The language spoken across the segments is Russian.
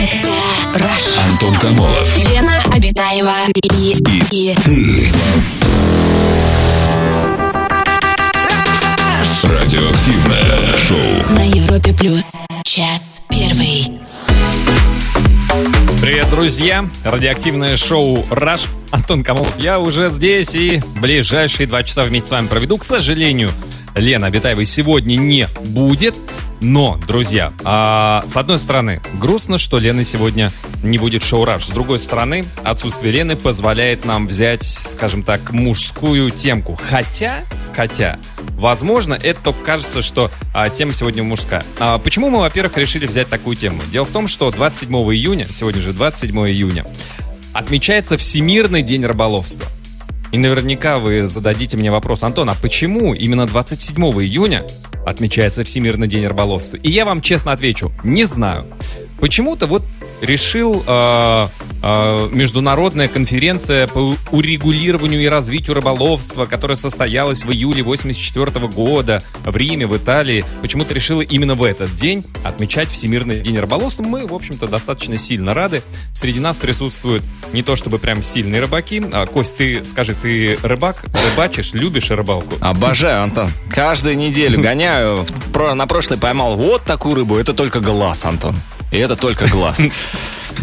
Rush. Антон Камолов. Лена Обитаева. И, и, Ты. Радиоактивное шоу. на Европе Плюс. Час первый. Привет, друзья! Радиоактивное шоу «Раш». Антон Камолов. Я уже здесь и ближайшие два часа вместе с вами проведу. К сожалению, Лена Абитаевой сегодня не будет. Но, друзья, а, с одной стороны, грустно, что Лены сегодня не будет шоу «Раш». С другой стороны, отсутствие Лены позволяет нам взять, скажем так, мужскую темку. Хотя, хотя, возможно, это только кажется, что а, тема сегодня мужская. А, почему мы, во-первых, решили взять такую тему? Дело в том, что 27 июня, сегодня же 27 июня, отмечается Всемирный день рыболовства. И наверняка вы зададите мне вопрос, Антон, а почему именно 27 июня отмечается Всемирный день рыболовства? И я вам честно отвечу, не знаю. Почему-то вот решил э, э, международная конференция по урегулированию и развитию рыболовства, которая состоялась в июле 84 года в Риме, в Италии, почему-то решила именно в этот день отмечать Всемирный день рыболовства. Мы, в общем-то, достаточно сильно рады. Среди нас присутствуют не то чтобы прям сильные рыбаки. А, Кость, ты скажи, ты рыбак, рыбачишь, любишь рыбалку? Обожаю, Антон. Каждую неделю гоняю. Про- На прошлой поймал вот такую рыбу. Это только глаз, Антон. И это только глаз.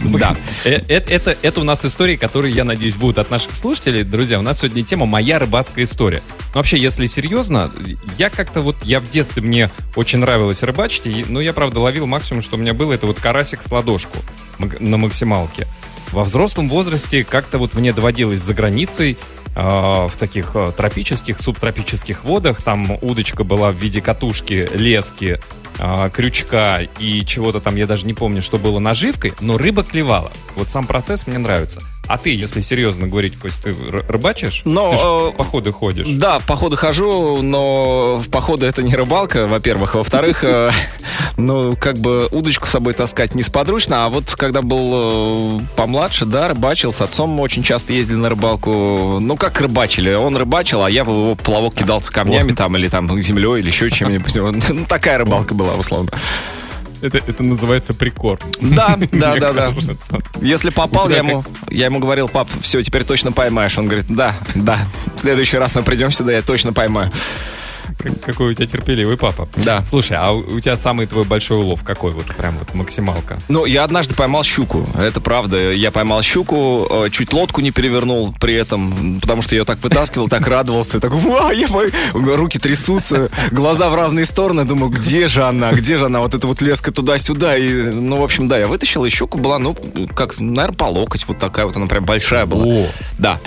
Да. Э, э- Это, это у нас истории, которые, я надеюсь, будут от наших слушателей. Друзья, у нас сегодня тема «Моя рыбацкая история». Но вообще, если серьезно, я как-то вот, я в детстве, мне очень нравилось рыбачить, но я, правда, ловил максимум, что у меня было, это вот карасик с ладошку на максималке. Во взрослом возрасте как-то вот мне доводилось за границей а, в таких а, тропических, субтропических водах. Там удочка была в виде катушки, лески, а, крючка и чего-то там, я даже не помню, что было наживкой, но рыба клевала. Вот сам процесс мне нравится. А ты, если серьезно говорить, Кость, ты рыбачишь? Но, ты э, в походы ходишь. Да, в походы хожу, но в походы это не рыбалка, во-первых. Во-вторых, э, ну, как бы удочку с собой таскать несподручно. А вот когда был э, помладше, да, рыбачил, с отцом очень часто ездили на рыбалку. Ну, как рыбачили? Он рыбачил, а я в его плавок кидался камнями там, или там землей, или еще чем-нибудь. Ну, такая рыбалка была, условно. Это, это называется прикорм. Да, да, да, да. Если попал, я ему, я ему говорил, пап, все, теперь точно поймаешь. Он говорит, да, да, в следующий раз мы придем сюда, я точно поймаю. Как- какой у тебя терпеливый папа. Да. Слушай, а у тебя самый твой большой улов какой? Вот прям вот максималка. Ну, я однажды поймал щуку, это правда. Я поймал щуку, э, чуть лодку не перевернул при этом, потому что я ее так вытаскивал, так радовался. Так, «Уа, я пой-». У меня руки трясутся, глаза в разные стороны. Думаю, где же она, где же она? Вот эта вот леска туда-сюда. И, ну, в общем, да, я вытащил, и щука была, ну, как, наверное, по локоть. Вот такая вот она прям большая была. О, Да.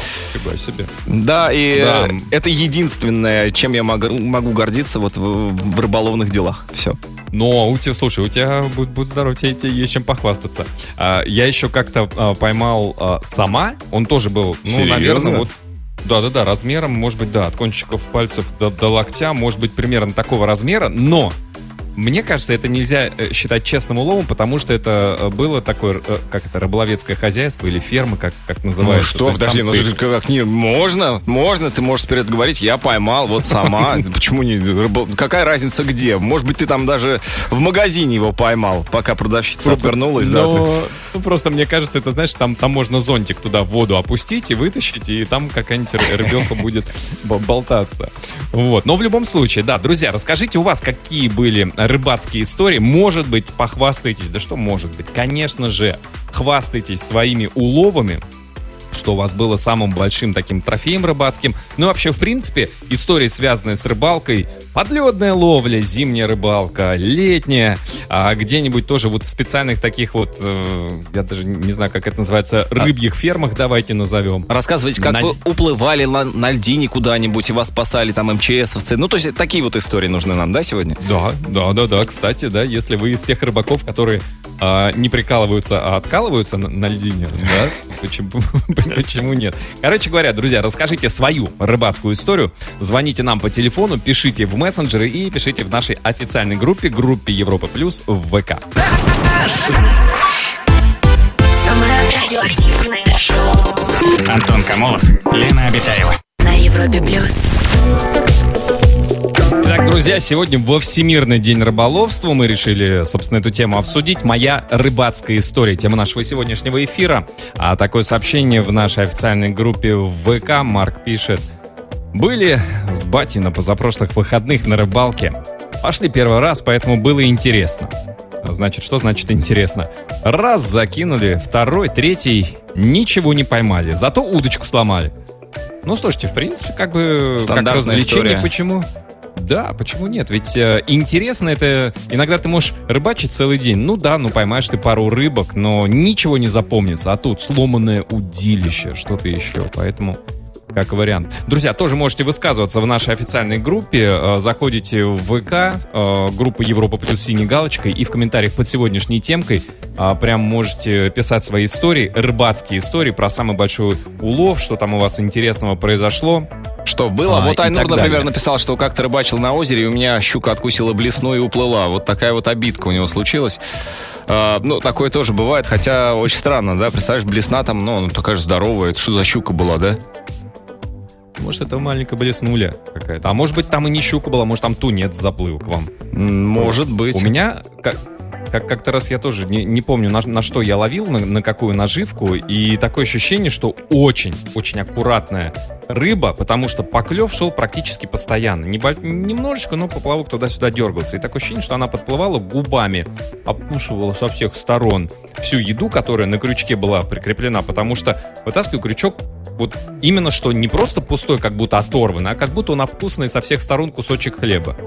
себе. Да, и Да. это единственное, чем я могу, могу гордиться вот в, в рыболовных делах. Все. Но у тебя, слушай, у тебя будь, будь здоров, тебе, тебе есть чем похвастаться. А, я еще как-то а, поймал а, сама, он тоже был, ну, Серьезно? наверное, вот. Да-да-да, размером, может быть, да, от кончиков пальцев до, до локтя, может быть, примерно такого размера, но мне кажется, это нельзя э, считать честным уловом, потому что это э, было такое, э, как это, рыболовецкое хозяйство или ферма, как, как Ну называется. То что, подожди, ну ты- как не можно, можно, ты можешь вперед говорить, я поймал, вот сама. Почему не Какая разница где? Может быть, ты там даже в магазине его поймал, пока продавщица отвернулась, да? ну, просто мне кажется, это, знаешь, там, там можно зонтик туда в воду опустить и вытащить, и там какая-нибудь ры- рыбелка будет бо- болтаться. Вот. Но в любом случае, да, друзья, расскажите у вас, какие были рыбацкие истории. Может быть, похвастаетесь. Да что может быть? Конечно же, хвастайтесь своими уловами, что у вас было самым большим таким трофеем рыбацким. Ну и вообще, в принципе, истории, связанные с рыбалкой, подледная ловля, зимняя рыбалка, летняя, а где-нибудь тоже вот в специальных таких вот, э, я даже не знаю, как это называется, рыбьих фермах, давайте назовем. Рассказывайте, как На- вы уплывали на, на льдине куда-нибудь, и вас спасали там МЧСовцы. Ну, то есть такие вот истории нужны нам, да, сегодня? Да, да, да, да. Кстати, да, если вы из тех рыбаков, которые а, не прикалываются, а откалываются на, на льдине, да, почему, почему нет? Короче говоря, друзья, расскажите свою рыбацкую историю. Звоните нам по телефону, пишите в мессенджеры и пишите в нашей официальной группе, группе Европа Плюс в ВК. Самое радиоактивное шоу Антон Камолов, Лена Обитаева. на Европе Плюс. Итак, друзья, сегодня во Всемирный день рыболовства мы решили, собственно, эту тему обсудить. Моя рыбацкая история, тема нашего сегодняшнего эфира. А такое сообщение в нашей официальной группе в ВК. Марк пишет. Были с батей на позапрошлых выходных на рыбалке. Пошли первый раз, поэтому было интересно. Значит, что значит интересно? Раз закинули, второй, третий, ничего не поймали, зато удочку сломали. Ну, слушайте, в принципе, как бы как развлечение, история. почему? Да, почему нет? Ведь э, интересно это... Иногда ты можешь рыбачить целый день. Ну да, ну поймаешь ты пару рыбок, но ничего не запомнится. А тут сломанное удилище, что-то еще. Поэтому как вариант. Друзья, тоже можете высказываться в нашей официальной группе. Э, заходите в ВК, э, группа Европа плюс синей галочкой, и в комментариях под сегодняшней темкой э, прям можете писать свои истории, рыбацкие истории про самый большой улов, что там у вас интересного произошло. Что было? А, вот Айнур, например, написал, что как-то рыбачил на озере, и у меня щука откусила блесну и уплыла. Вот такая вот обидка у него случилась. Uh, ну, такое тоже бывает, хотя очень странно, да? Представляешь, блесна там, ну, такая же здоровая. Это что за щука была, да? Может, это маленькая блеснуля какая-то. А может быть, там и не щука была, может, там тунец заплыл к вам. Может быть. У меня, как, как, как-то раз я тоже не, не помню, на, на что я ловил, на, на какую наживку, и такое ощущение, что очень, очень аккуратная рыба, потому что поклев шел практически постоянно. Небо, немножечко, но поплавок туда-сюда дергался. И такое ощущение, что она подплывала губами, обкусывала со всех сторон всю еду, которая на крючке была прикреплена, потому что вытаскиваю крючок вот именно что не просто пустой, как будто оторванный, а как будто он обкусанный со всех сторон кусочек хлеба.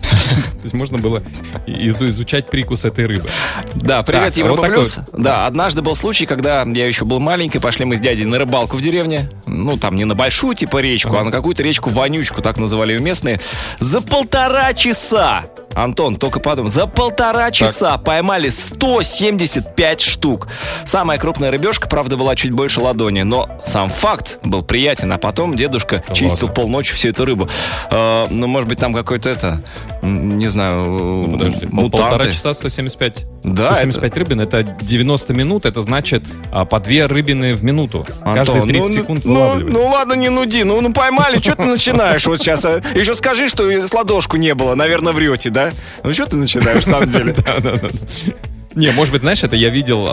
То есть можно было изучать прикус этой рыбы. Да, привет, Европа Плюс. Да, однажды был случай, когда я еще был маленький, пошли мы с дядей на рыбалку в деревне. Ну, там не на большую, типа, речку, а на какую-то речку-вонючку, так называли ее местные. За полтора часа Антон, только подумай, за полтора часа так. поймали 175 штук. Самая крупная рыбешка, правда, была чуть больше ладони, но сам факт был приятен. А потом дедушка да чистил ладно. полночи всю эту рыбу. Э, ну, может быть, там какой-то это, не знаю, ну, подожди, мутанты. Полтора часа 175. Да, 175 это... рыбин, это 90 минут, это значит а, по две рыбины в минуту. Антон, Каждые 30 ну, секунд ну, ну ладно, не нуди, ну, ну поймали, что ты начинаешь вот сейчас? А? Еще скажи, что с ладошку не было, наверное, врете, да? Ну что ты начинаешь, на самом деле? Не, может быть, знаешь, это я видел,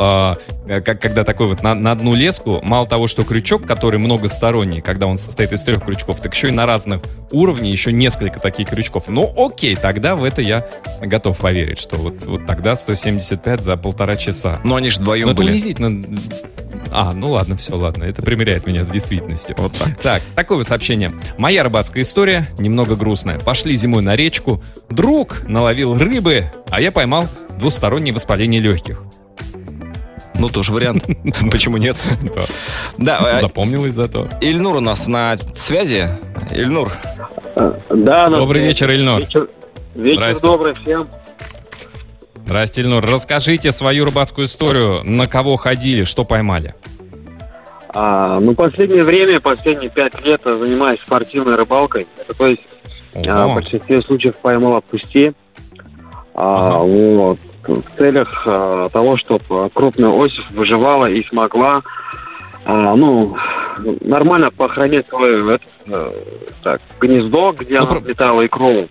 э, как, когда такой вот на, на одну леску, мало того, что крючок, который многосторонний, когда он состоит из трех крючков, так еще и на разных уровнях еще несколько таких крючков. Ну, окей, тогда в это я готов поверить, что вот, вот тогда 175 за полтора часа. Но они же вдвоем Но были. унизительно. А, ну ладно, все, ладно. Это примеряет меня с действительностью. Вот так. Так, такое вот сообщение. Моя рыбацкая история немного грустная. Пошли зимой на речку. Друг наловил рыбы, а я поймал двустороннее воспаление легких. Ну, тоже вариант. Почему нет? Да. Э, Запомнилось зато. Ильнур у нас на связи. Ильнур. Да. Добрый вечер, Ильнур. Вечер, добрый всем. Здрасте, Ильнур. Расскажите свою рыбацкую историю. На кого ходили, что поймали? А, ну, последнее время, последние пять лет занимаюсь спортивной рыбалкой. То есть, а, в большинстве случаев поймал пусти. А, вот, в целях а, того, чтобы крупная ось выживала и смогла а, ну, нормально похоронить свое это, так, гнездо, где ну, она про... икру.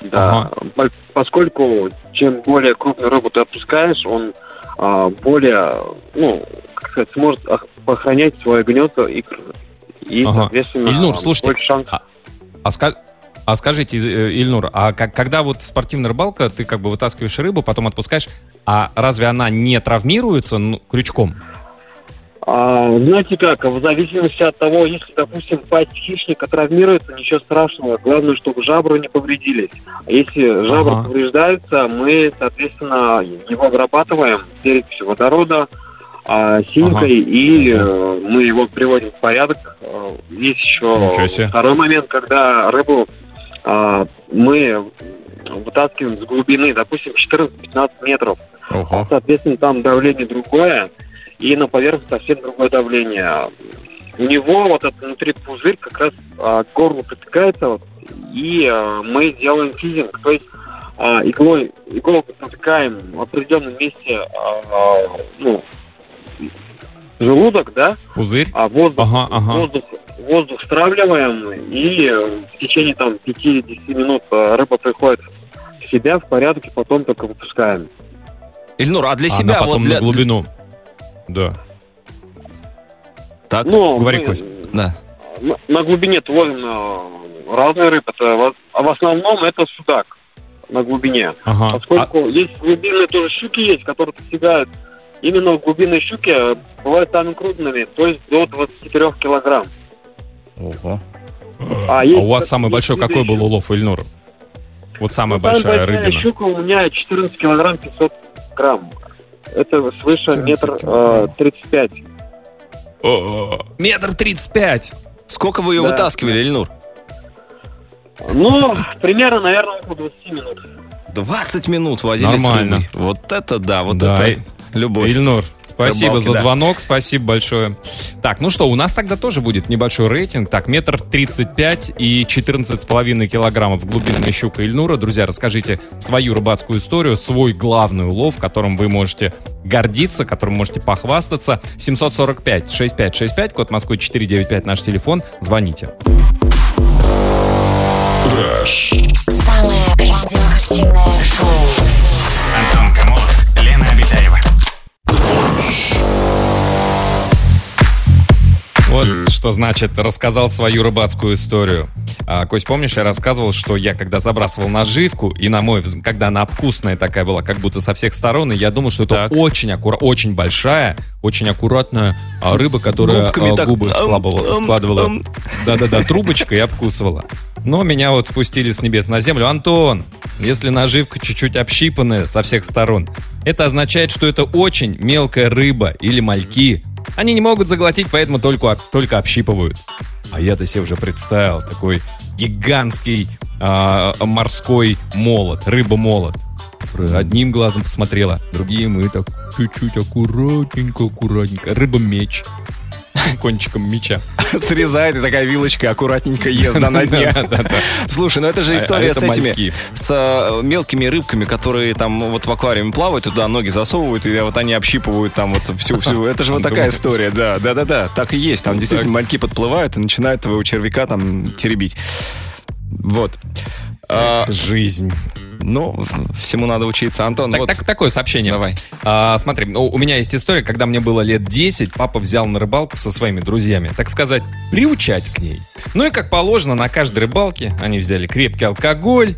Да, ага. поскольку чем более крупную рыбу ты отпускаешь, он а, более, ну, как сказать, сможет похоронять свое гнездо и, и ага. соответственно, Ильнур, слушайте, больше шансов. А, а, а скажите, э, Ильнур, а как, когда вот спортивная рыбалка, ты как бы вытаскиваешь рыбу, потом отпускаешь, а разве она не травмируется ну, крючком? А, знаете как, в зависимости от того, если, допустим, пасть хищника травмируется, ничего страшного. Главное, чтобы жабры не повредились. А если жабры ага. повреждаются, мы, соответственно, его обрабатываем перекисью водорода, а, синькой, ага. и э, мы его приводим в порядок. Э, есть еще второй момент, когда рыбу мы вытаскиваем с глубины, допустим, 14-15 метров. Ого. Соответственно, там давление другое, и на поверхности совсем другое давление. У него вот этот внутри пузырь как раз а, к горлу притыкается, вот, и а, мы делаем физинг, то есть а, иглой, иголку протыкаем в определенном месте, а, ну, желудок, да, Пузырь? а воздух, Ага, ага. воздух, воздух стравливаем, и в течение там 5-10 минут э, рыба приходит в себя в порядке, потом только выпускаем. Ильнур, а для Она себя потом вот для... на глубину. Да. Так, Ну, Говори, мы Кость. да. на, на глубине ловим э, разные рыбы, это, в- а в основном это судак на глубине. Ага. А- Поскольку есть глубинные тоже щуки есть, которые достигают именно глубинные щуки э, бывают самыми крупными, то есть до 23 килограмм. Ого. а, А у вас самый большой какой был улов, Ильнур? Вот самая Ну, самая большая большая рыбина. щука у меня 14 килограмм 500 грамм. Это свыше 14 метр э, килограмм. 35. О, Метр тридцать пять. Сколько вы ее Да. вытаскивали, Ильнур? Ну, примерно, наверное, около 20 минут. 20 минут возили Нормально. с рыбой. Вот это да, вот Да, это любовь. Ильнур, спасибо Рыбалки, за да. звонок, спасибо большое. Так, ну что, у нас тогда тоже будет небольшой рейтинг. Так, метр тридцать пять и четырнадцать с половиной килограммов глубинная щука Ильнура. Друзья, расскажите свою рыбацкую историю, свой главный улов, которым вы можете гордиться, которым можете похвастаться. 745-6565, код Москвы 495, наш телефон. Звоните. Самое радиоактивное шоу. Вот что значит рассказал свою рыбацкую историю. А, Кость, помнишь, я рассказывал, что я когда забрасывал наживку, и на мой взгляд, когда она вкусная такая была, как будто со всех сторон, и я думал, что это Так. очень аккура- очень большая, очень аккуратная а, рыба, которая Губками а, так, губы ам, складывала, складывала да-да-да, трубочкой и обкусывала. Но меня вот спустили с небес на землю. Антон, если наживка чуть-чуть общипанная со всех сторон, это означает, что это очень мелкая рыба или мальки. Они не могут заглотить, поэтому только, только общипывают. А я-то себе уже представил такой гигантский а, морской молот, рыба-молот. Одним глазом посмотрела, другим и так чуть-чуть аккуратненько, аккуратненько. Рыба-меч. Кончиком меча. Срезает и такая вилочка аккуратненько ест на дне. Слушай, ну это же А- а история это с этими, с э, мелкими рыбками, которые там вот в аквариуме плавают, туда ноги засовывают, и вот они общипывают там вот всю-всю. Это же вот такая история, да, да-да-да, так и есть. Там действительно мальки подплывают и начинают твоего червяка там теребить. Вот. А, Жизнь. Ну, всему надо учиться. Антон, Так, вот, так- такое сообщение. давай. А, смотри, ну, у меня есть история, когда мне было лет 10, папа взял на рыбалку со своими друзьями, так сказать, приучать к ней. Ну и как положено, на каждой рыбалке они взяли крепкий алкоголь,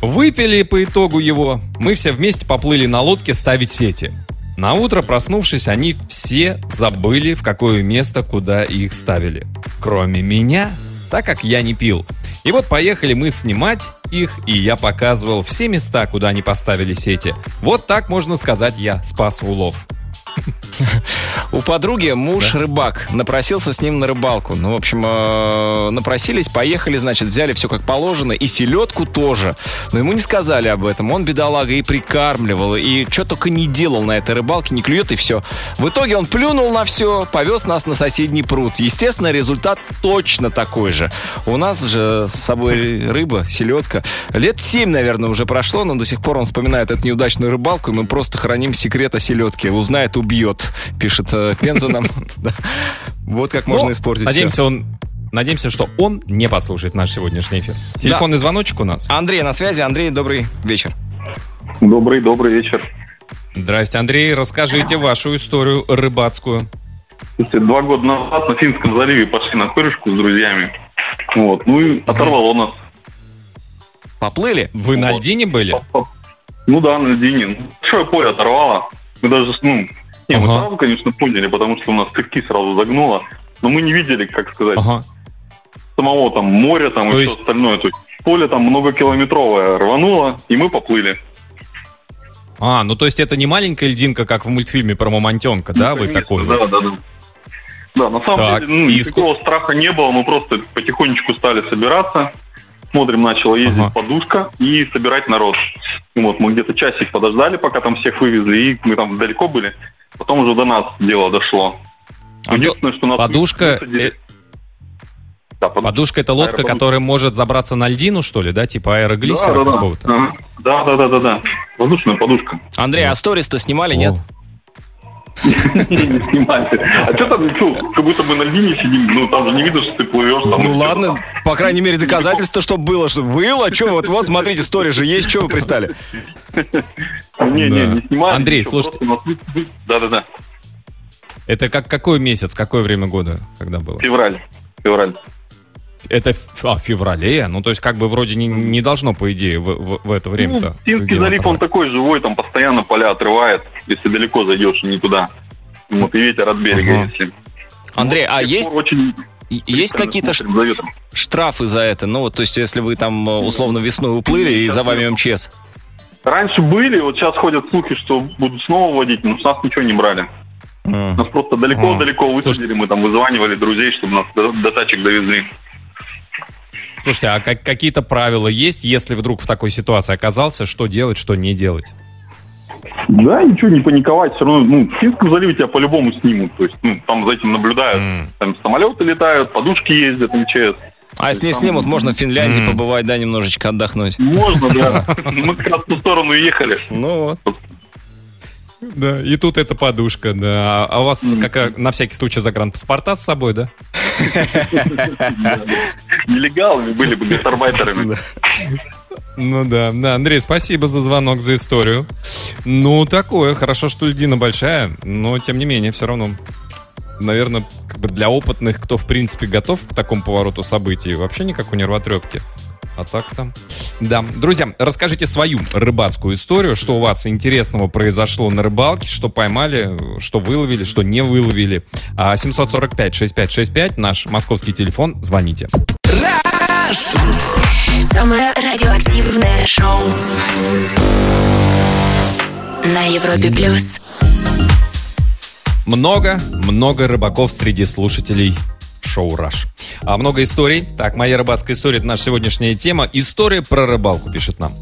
выпили по итогу его, мы все вместе поплыли на лодке ставить сети. На утро, проснувшись, они все забыли, в какое место, куда их ставили. Кроме меня, так как я не пил. И вот поехали мы снимать их, и я показывал все места, куда они поставили сети. Вот так, можно сказать, я спас улов. У подруги муж рыбак, напросился с ним на рыбалку. Ну, в общем, э, напросились, поехали, значит, взяли все как положено, и селедку тоже. Но ему не сказали об этом. Он, бедолага, и прикармливал, и что только не делал на этой рыбалке, не клюет и все. В итоге он плюнул на все, повез нас на соседний пруд. Естественно, результат точно такой же. У нас же с собой рыба, селедка. Лет семь, наверное, уже прошло, но до сих пор он вспоминает эту неудачную рыбалку, и мы просто храним секрет о селедке. Узнает, убьет, пишет э, Пенза нам. Да. Вот как можно Ну, испортить Надеемся, он... Надеемся, что он не послушает наш сегодняшний эфир. Телефонный звоночек у нас. Андрей на связи. Андрей, добрый вечер. Добрый, добрый вечер. Здрасте, Андрей. Расскажите вашу историю рыбацкую. Слушайте, два года назад на Финском заливе пошли на корешку с друзьями. Вот. Ну и оторвало нас. Поплыли? Вы на Вот. льдине были? Ну да, на льдине. Большое поле оторвало. Мы даже, ну, не, мы Ага. сразу, конечно, поняли, потому что у нас крюки сразу загнуло. Но мы не видели, как сказать, Ага. самого там моря там То и есть- все остальное. То есть поле там многокилометровое рвануло, и мы поплыли. А, ну то есть это не маленькая льдинка, как в мультфильме про Мамонтенка, да? Ну, Вы конечно, такой? Да, да, да. Да, на самом Так, деле, ну, и никакого страха не было, мы просто потихонечку стали собираться. Смотрим, начала ездить Ага. подушка и собирать народ. Вот, мы где-то часик подождали, пока там всех вывезли, и мы там далеко были. Потом уже до нас дело дошло. Антон, Единственное, что нас Подушка, высадили- э, Да, подушка. подушка это лодка, Аэроподушка. которая может забраться на льдину, что ли, да? Типа аэроглиссера да, да, какого-то? да. Да, да, да, да. Воздушная подушка. Андрей, а сторис-то снимали, нет? Не снимайте. А что там, что, как будто мы на льдине сидим, ну там же не видно, что ты плывешь. там. Ну ладно, по крайней мере, доказательство, что было, что было. Что вот, вот, смотрите, история же есть, что вы пристали? Не, не, не снимайте. Андрей, слушайте. Да-да-да, Это как какой месяц, какое время года, когда было? февраль. Февраль. Это а, в феврале, ну то есть как бы вроде не, не должно, по идее, в, в- в это время-то. Ну, Финский залив, он такой живой, там постоянно поля отрывает, если далеко зайдешь и не туда. Вот и ветер от берега, Ага. если. Андрей, а С тех есть, очень есть какие-то штрафы за это? Ну, вот, то есть, если вы там э, условно весной уплыли и за вами МЧС. Раньше были, вот сейчас ходят слухи, что будут снова водить, но с нас ничего не брали. М. Нас просто далеко-далеко А. высадили, мы там вызванивали друзей, чтобы нас до, до тачек довезли. Слушайте, а как- какие-то правила есть, если вдруг в такой ситуации оказался, что делать, что не делать? Да, ничего, не паниковать, все равно, ну, в Финском заливе тебя по-любому снимут, то есть, ну, там за этим наблюдают, М. там самолеты летают, подушки ездят, МЧС. А если не Там- снимут, можно в Финляндии М. побывать, да, немножечко отдохнуть. Можно, да. Мы как раз в ту сторону ехали. Ну вот. Да, и тут эта подушка, да. А у вас какая, на всякий случай загранпаспорта с собой, да? Нелегалами были бы, гастарбайтерами. Ну да, да, Андрей, спасибо за звонок, за историю. Ну, такое, хорошо, что льдина большая, но тем не менее, все равно, наверное, как бы для опытных, кто, в принципе, готов к такому повороту событий, вообще никакой нервотрепки. А так там. Да. Друзья, расскажите свою рыбацкую историю, что у вас интересного произошло на рыбалке, что поймали, что выловили, что не выловили. А 745-6565, наш московский телефон, звоните. Самое радиоактивное шоу на Европе плюс. Много, много рыбаков среди слушателей шоу «Раш». А много историй. Так, моя рыбацкая история – это наша сегодняшняя тема. История про рыбалку, пишет нам.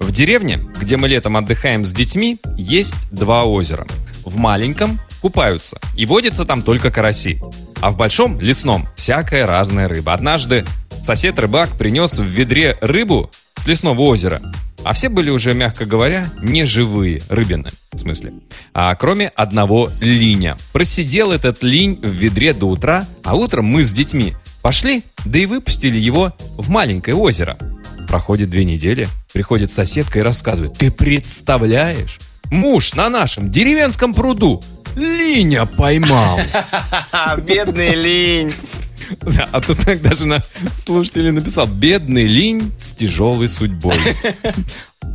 В деревне, где мы летом отдыхаем с детьми, есть два озера. В маленьком купаются, и водятся там только караси. А в большом, лесном, всякая разная рыба. Однажды сосед-рыбак принес в ведре рыбу с лесного озера. А все были уже, мягко говоря, не живые рыбины, в смысле. А кроме одного линя. Просидел этот линь в ведре до утра, а утром мы с детьми пошли, да и выпустили его в маленькое озеро. Проходит две недели, приходит соседка и рассказывает, ты представляешь, муж на нашем деревенском пруду линя поймал. Бедный линь. Да, а тут даже на слушатель написал «Бедный линь с тяжелой судьбой».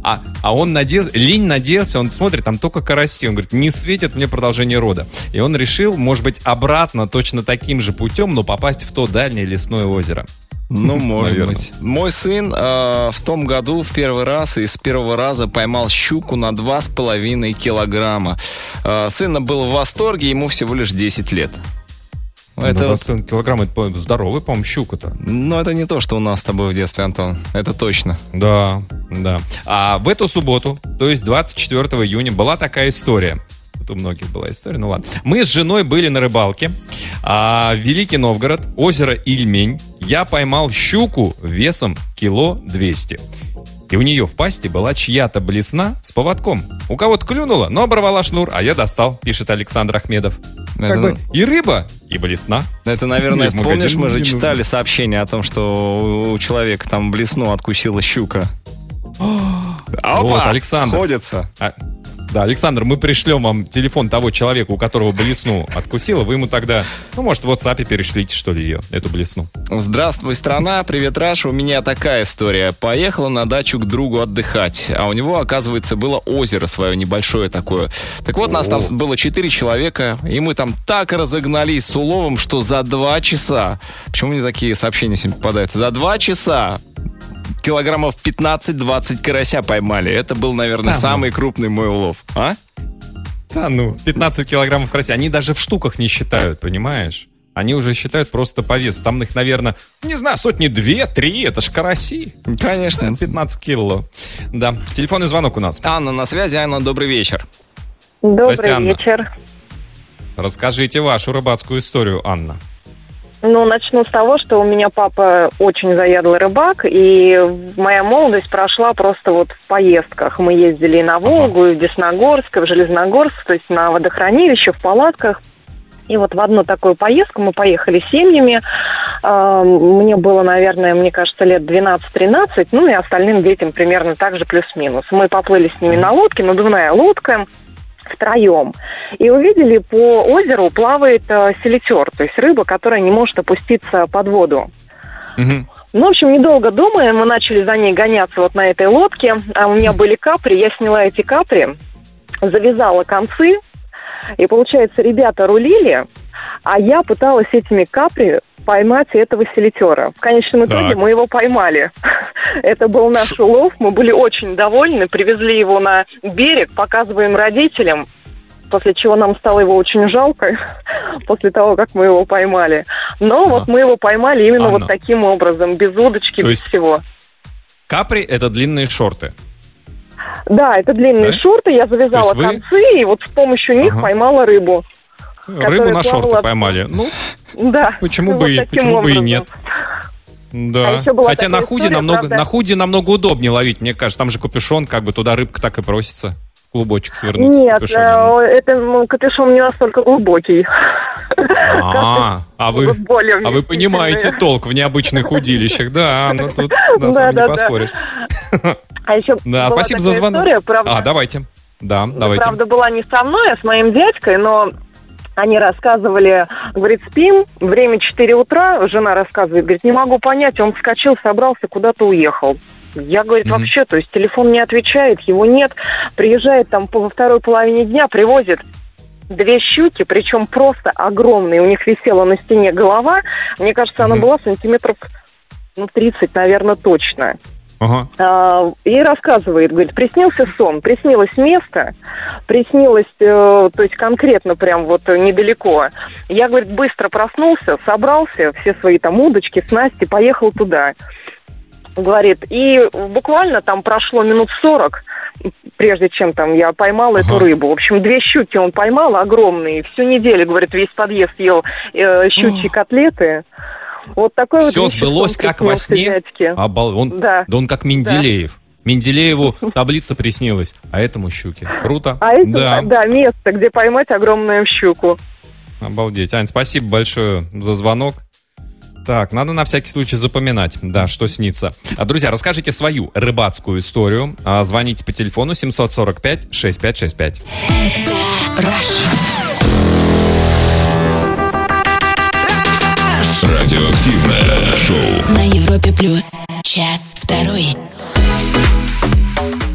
А, а он надел, линь надеялся, он смотрит, там только караси. Он говорит, не светит мне продолжение рода. И он решил, может быть, обратно точно таким же путем, но попасть в то дальнее лесное озеро. Ну, может Наверное. быть. Мой сын э, в том году в первый раз и с первого раза поймал щуку на 2,5 килограмма. Э, сына был в восторге, ему всего лишь 10 лет. Это, Ну, вот- 20 килограмм, это по- здоровый, по-моему, щука-то. ну, это не то, что у нас с тобой в детстве, Антон. Это точно. Да, да. А в эту субботу, то есть 24 июня, была такая история. Тут у многих была история, ну ладно. Мы с женой были на рыбалке. А, Великий Новгород, озеро Ильмень. Я поймал щуку весом кило 200. И у нее в пасти была чья-то блесна с поводком. У кого-то клюнула, но оборвала шнур, а я достал, пишет Александр Ахмедов. Как Это- бы и рыба, и блесна. Это, наверное, магазин помнишь, мы же читали сообщение о том, что у- человека там блесну откусила щука. Опа! Вот, Александр. Сходятся. А, да, Александр, мы пришлем вам телефон того человека, у которого блесну откусила. Вы ему тогда, ну, может, в WhatsApp перешлите, что ли, ее, эту блесну. Здравствуй, страна, привет, Раша. У меня такая история. Поехала на дачу к другу отдыхать, а у него, оказывается, было озеро свое небольшое такое. Так вот, нас там О. было четыре человека, и мы там так разогнались с уловом, что за два часа... Почему мне такие сообщения сегодня попадаются? За два часа килограммов 15-20 карася поймали. Это был, наверное, Да ну. самый крупный мой улов. А? Да ну, 15 килограммов карася. Они даже в штуках не считают, понимаешь? Они уже считают просто по весу. Там их, наверное, не знаю, сотни две, три. Это ж караси. Конечно. 15 кило. Да. Телефонный звонок у нас. Анна на связи. Анна, добрый вечер. Добрый Здрасте, Анна. вечер. Расскажите вашу рыбацкую историю, Анна. Ну, начну с того, что у меня папа очень заядлый рыбак, и моя молодость прошла просто вот в поездках. Мы ездили и на Волгу, и в Десногорск, и в Железногорск, то есть на водохранилище, в палатках. И вот в одну такую поездку мы поехали семьями. А, Мне было, наверное, мне кажется, лет 12-13, ну и остальным детям примерно так же плюс-минус. Мы поплыли с ними на лодке, надувная лодка, втроем. И увидели по озеру плавает э, селитер, то есть рыба, которая не может опуститься под воду. Мгм. Ну, в общем, недолго думая, мы начали за ней гоняться вот на этой лодке. А у меня были капри, я сняла эти капри, завязала концы. И, получается, ребята рулили, а я пыталась этими капри поймать этого селитера. В конечном итоге Так. мы его поймали. Это был наш улов, мы были очень довольны, привезли его на берег, показываем родителям, после чего нам стало его очень жалко, после того, как мы его поймали. Но Ага. вот мы его поймали именно Анна. вот таким образом, без удочки, То без есть- всего. Капри — это длинные шорты. Да, это длинные Да? шорты, я завязала вы- концы, и вот с помощью них Ага. поймала рыбу. Рыбу на шорты плавала- поймали. Ну, Да. Почему вот бы и- почему бы и образом. нет? да. А Хотя на худе история, намного, правда. на худе намного удобнее ловить, мне кажется. Там же капюшон, как бы туда рыбка так и просится. Клубочек свернуть. Нет, э, это ну, капюшон не настолько глубокий. А, а вы, а вы понимаете толк в необычных удилищах, да, ну тут нас не поспоришь. А еще Да, спасибо за звонок. история, правда, А, давайте. Да, Ну, давайте. Правда, была не со мной, а с моим дядькой, но они рассказывали, говорит, спим, время 4 утра, жена рассказывает, говорит, не могу понять, он вскочил, собрался, куда-то уехал. Я, говорит, вообще, то есть телефон не отвечает, его нет, приезжает там во второй половине дня, привозит две щуки, причем просто огромные, у них висела на стене голова, мне кажется, она была сантиметров ну, 30, наверное, точно. Ага. А, и рассказывает, говорит, приснился сон, приснилось место, приснилось, э, то есть конкретно прям вот недалеко. Я, говорит, быстро проснулся, собрался, все свои там удочки, снасти, поехал туда. Говорит, и буквально там прошло минут 40, прежде чем там я поймал эту Ага. рыбу. В общем, две щуки он поймал огромные. Всю неделю, говорит, весь подъезд ел э, щучьи котлеты. Вот такой вот Все вещи сбылось, как во сне. дядьке. Обал... Он... Да. Да он как Менделеев. Менделееву таблица приснилась, а этому щуке. Круто. А это, да. да. место, где поймать огромную щуку. Обалдеть. Ань, спасибо большое за звонок. Так, надо на всякий случай запоминать, да, что снится. А, друзья, расскажите свою рыбацкую историю. А, звоните по телефону 745-6565. Радиоактивное шоу. На Европе плюс. Час второй.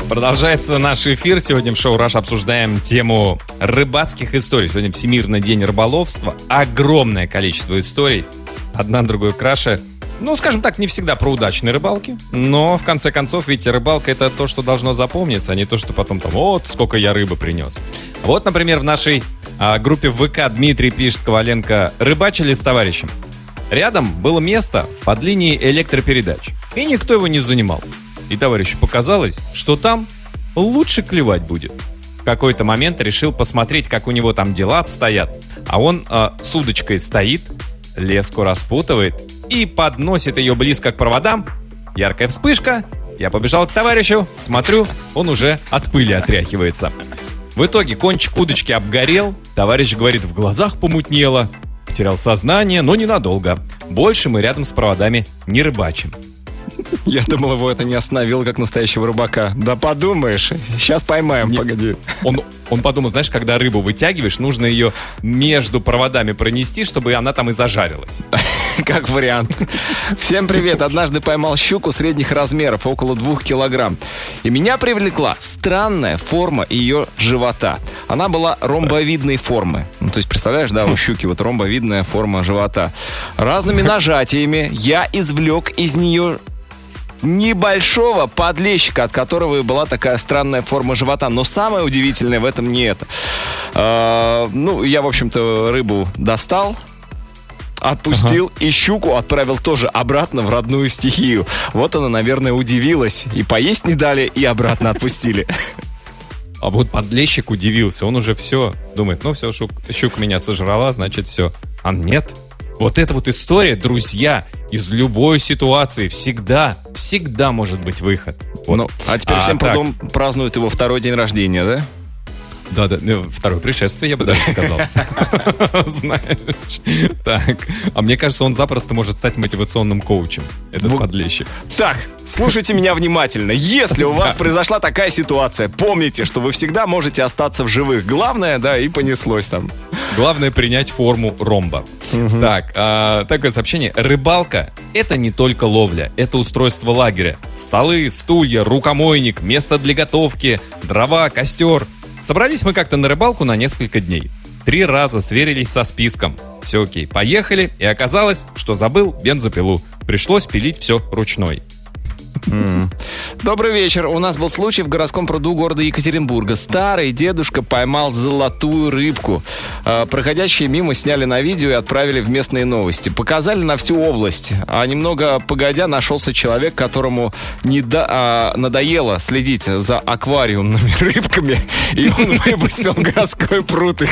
Продолжается наш эфир. Сегодня в шоу «Раш» обсуждаем тему рыбацких историй. Сегодня Всемирный день рыболовства. Огромное количество историй. Одна другой краше. Ну, скажем так, не всегда про удачные рыбалки. Но, в конце концов, ведь рыбалка — это то, что должно запомниться, а не то, что потом там, вот, сколько я рыбы принес. Вот, например, в нашей а, группе ВК Дмитрий пишет Коваленко «Рыбачили с товарищем». Рядом было место под линией электропередач, и никто его не занимал. И товарищу показалось, что там лучше клевать будет. В какой-то момент решил посмотреть, как у него там дела обстоят. А он э, с удочкой стоит, леску распутывает и подносит ее близко к проводам. Яркая вспышка. Я побежал к товарищу, смотрю, он уже от пыли отряхивается. В итоге кончик удочки обгорел, товарищ говорит, в глазах помутнело. Потерял сознание, но ненадолго. Больше мы рядом с проводами не рыбачим. Я думал, его это не остановило, как настоящего рыбака. Да подумаешь, сейчас поймаем, Не- погоди. Он, он подумал, знаешь, когда рыбу вытягиваешь, нужно ее между проводами пронести, чтобы она там и зажарилась. Как вариант. Всем привет. Однажды поймал щуку средних размеров, около двух килограмм. И меня привлекла странная форма ее живота. Она была ромбовидной формы. Ну, то есть, представляешь, да, у щуки вот ромбовидная форма живота. Разными нажатиями я извлек из нее небольшого подлещика, от которого и была такая странная форма живота. Но самое удивительное в этом не это. А, ну, я, в общем-то, рыбу достал, отпустил и щуку отправил тоже обратно в родную стихию. Вот она, наверное, удивилась. И поесть не дали, и обратно отпустили. А вот подлещик удивился, он уже все думает, ну все, щук, щука меня сожрала, значит все. А нет, Вот эта вот история, друзья, из любой ситуации всегда, всегда может быть выход. Вот. Ну, а теперь А, всем так. прудом празднуют его второй день рождения, да? Да, да, ну, второе пришествие, я бы даже сказал. Знаешь. Так. А мне кажется, он запросто может стать мотивационным коучем, этот Бу- подлещик. Так, слушайте меня внимательно. Если у вас произошла такая ситуация, помните, что вы всегда можете остаться в живых. Главное, да, и понеслось там. Главное принять форму ромба. Так, а, такое сообщение. Рыбалка – это не только ловля, это устройство лагеря. Столы, стулья, рукомойник, место для готовки, дрова, костер. Собрались мы как-то на рыбалку на несколько дней. Три раза сверились со списком. Все окей, поехали, и оказалось, что забыл бензопилу. Пришлось пилить все ручной. Добрый вечер. У нас был случай в городском пруду города Екатеринбурга. Старый дедушка поймал золотую рыбку. Э, Проходящие мимо сняли на видео и отправили в местные новости. Показали на всю область. А немного погодя нашелся человек, которому не да- а, надоело следить за аквариумными рыбками. И он выпустил городской пруд их.